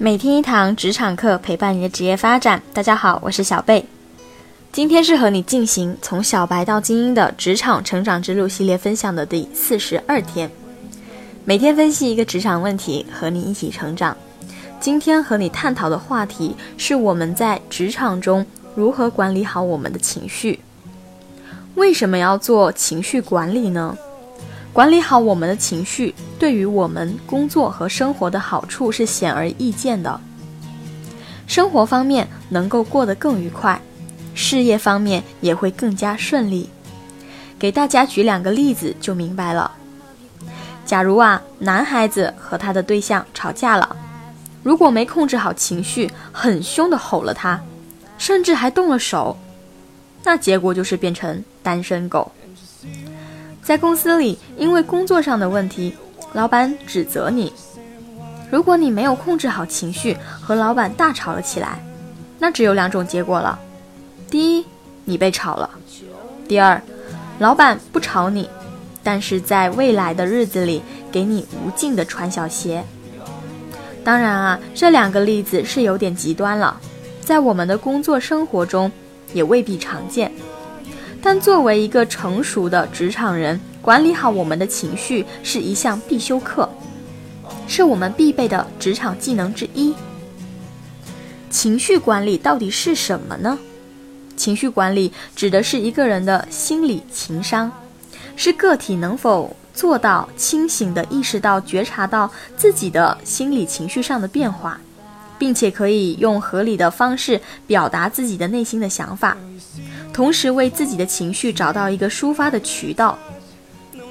每天一堂职场课，陪伴你的职业发展。大家好，我是小贝。今天是和你进行从小白到精英的职场成长之路系列分享的第四十二天。每天分析一个职场问题，和你一起成长。今天和你探讨的话题是我们在职场中如何管理好我们的情绪。为什么要做情绪管理呢？管理好我们的情绪，对于我们工作和生活的好处是显而易见的。生活方面能够过得更愉快，事业方面也会更加顺利。给大家举两个例子就明白了。假如啊，男孩子和他的对象吵架了，如果没控制好情绪，很凶的吼了他，甚至还动了手，那结果就是变成单身狗。在公司里，因为工作上的问题，老板指责你。如果你没有控制好情绪，和老板大吵了起来，那只有两种结果了：第一，你被炒了；第二，老板不炒你，但是在未来的日子里给你无尽的穿小鞋。当然啊，这两个例子是有点极端了，在我们的工作生活中也未必常见。但作为一个成熟的职场人，管理好我们的情绪是一项必修课，是我们必备的职场技能之一。情绪管理到底是什么呢？情绪管理指的是一个人的心理情商，是个体能否做到清醒地意识到、觉察到自己的心理情绪上的变化，并且可以用合理的方式表达自己的内心的想法。同时为自己的情绪找到一个抒发的渠道，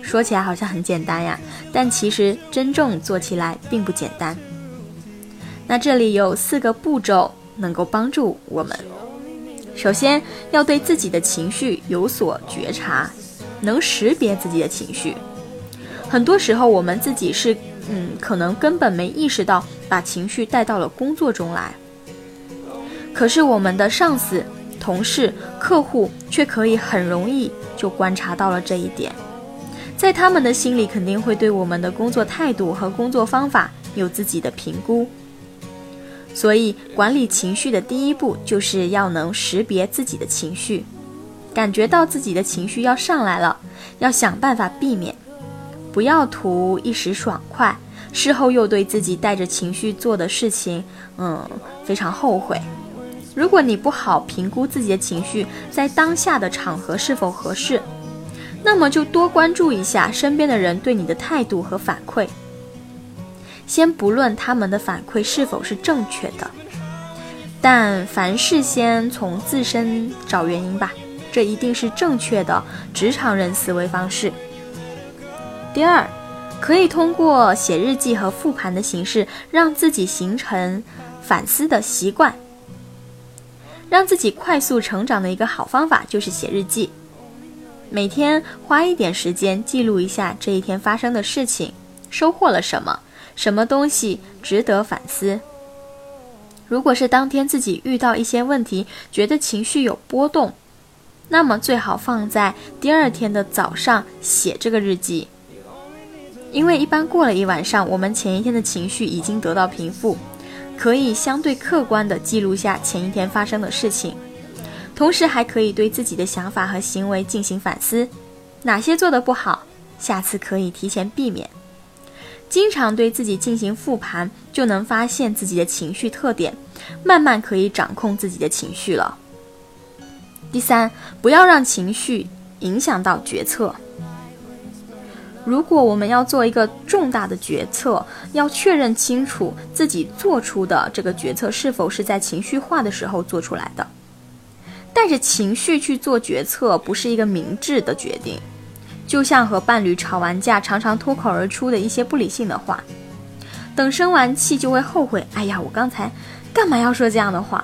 说起来好像很简单呀，但其实真正做起来并不简单。那这里有四个步骤能够帮助我们：首先要对自己的情绪有所觉察，能识别自己的情绪。很多时候我们自己是，嗯，可能根本没意识到把情绪带到了工作中来，可是我们的上司。同事、客户却可以很容易就观察到了这一点，在他们的心里肯定会对我们的工作态度和工作方法有自己的评估。所以，管理情绪的第一步就是要能识别自己的情绪，感觉到自己的情绪要上来了，要想办法避免，不要图一时爽快，事后又对自己带着情绪做的事情，嗯，非常后悔。如果你不好评估自己的情绪在当下的场合是否合适，那么就多关注一下身边的人对你的态度和反馈。先不论他们的反馈是否是正确的，但凡事先从自身找原因吧，这一定是正确的职场人思维方式。第二，可以通过写日记和复盘的形式，让自己形成反思的习惯。让自己快速成长的一个好方法就是写日记，每天花一点时间记录一下这一天发生的事情，收获了什么，什么东西值得反思。如果是当天自己遇到一些问题，觉得情绪有波动，那么最好放在第二天的早上写这个日记，因为一般过了一晚上，我们前一天的情绪已经得到平复。可以相对客观地记录下前一天发生的事情，同时还可以对自己的想法和行为进行反思，哪些做得不好，下次可以提前避免。经常对自己进行复盘，就能发现自己的情绪特点，慢慢可以掌控自己的情绪了。第三，不要让情绪影响到决策。如果我们要做一个重大的决策，要确认清楚自己做出的这个决策是否是在情绪化的时候做出来的，带着情绪去做决策不是一个明智的决定。就像和伴侣吵完架，常常脱口而出的一些不理性的话，等生完气就会后悔。哎呀，我刚才干嘛要说这样的话？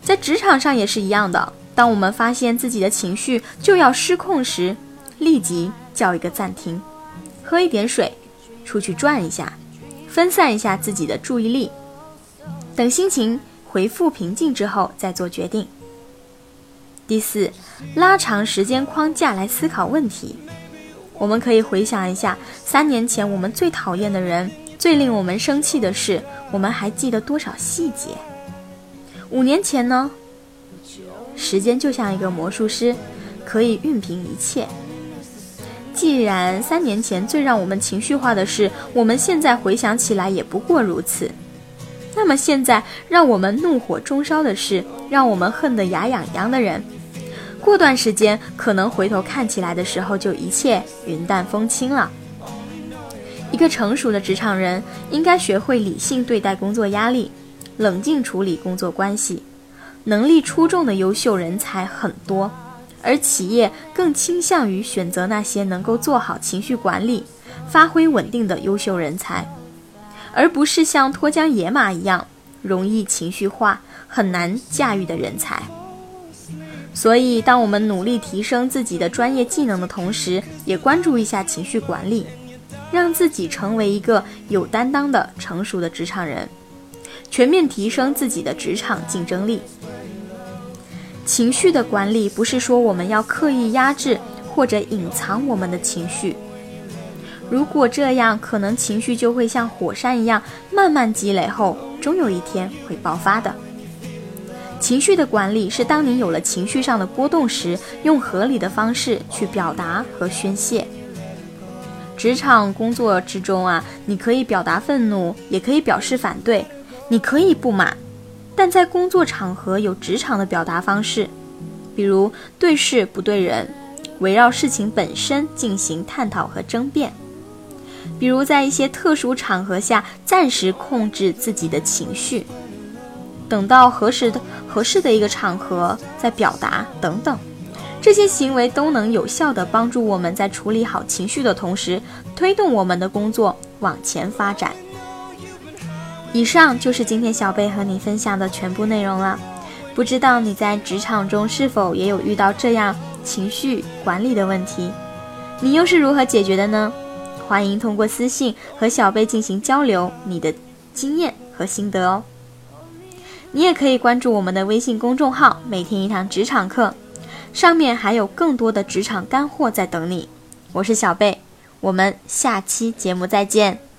在职场上也是一样的，当我们发现自己的情绪就要失控时，立即。叫一个暂停，喝一点水，出去转一下，分散一下自己的注意力，等心情恢复平静之后再做决定。第四，拉长时间框架来思考问题。我们可以回想一下，三年前我们最讨厌的人、最令我们生气的事，我们还记得多少细节？五年前呢？时间就像一个魔术师，可以熨平一切。既然三年前最让我们情绪化的事，我们现在回想起来也不过如此，那么现在让我们怒火中烧的事，让我们恨得牙痒痒的人，过段时间可能回头看起来的时候，就一切云淡风轻了。一个成熟的职场人应该学会理性对待工作压力，冷静处理工作关系。能力出众的优秀人才很多。而企业更倾向于选择那些能够做好情绪管理、发挥稳定的优秀人才，而不是像脱缰野马一样容易情绪化、很难驾驭的人才。所以，当我们努力提升自己的专业技能的同时，也关注一下情绪管理，让自己成为一个有担当的成熟的职场人，全面提升自己的职场竞争力。情绪的管理不是说我们要刻意压制或者隐藏我们的情绪，如果这样，可能情绪就会像火山一样慢慢积累后，终有一天会爆发的。情绪的管理是当你有了情绪上的波动时，用合理的方式去表达和宣泄。职场工作之中啊，你可以表达愤怒，也可以表示反对，你可以不满。但在工作场合有职场的表达方式，比如对事不对人，围绕事情本身进行探讨和争辩；比如在一些特殊场合下暂时控制自己的情绪，等到合适的合适的一个场合再表达等等。这些行为都能有效地帮助我们在处理好情绪的同时，推动我们的工作往前发展。以上就是今天小贝和你分享的全部内容了。不知道你在职场中是否也有遇到这样情绪管理的问题？你又是如何解决的呢？欢迎通过私信和小贝进行交流你的经验和心得哦。你也可以关注我们的微信公众号“每天一堂职场课”，上面还有更多的职场干货在等你。我是小贝，我们下期节目再见。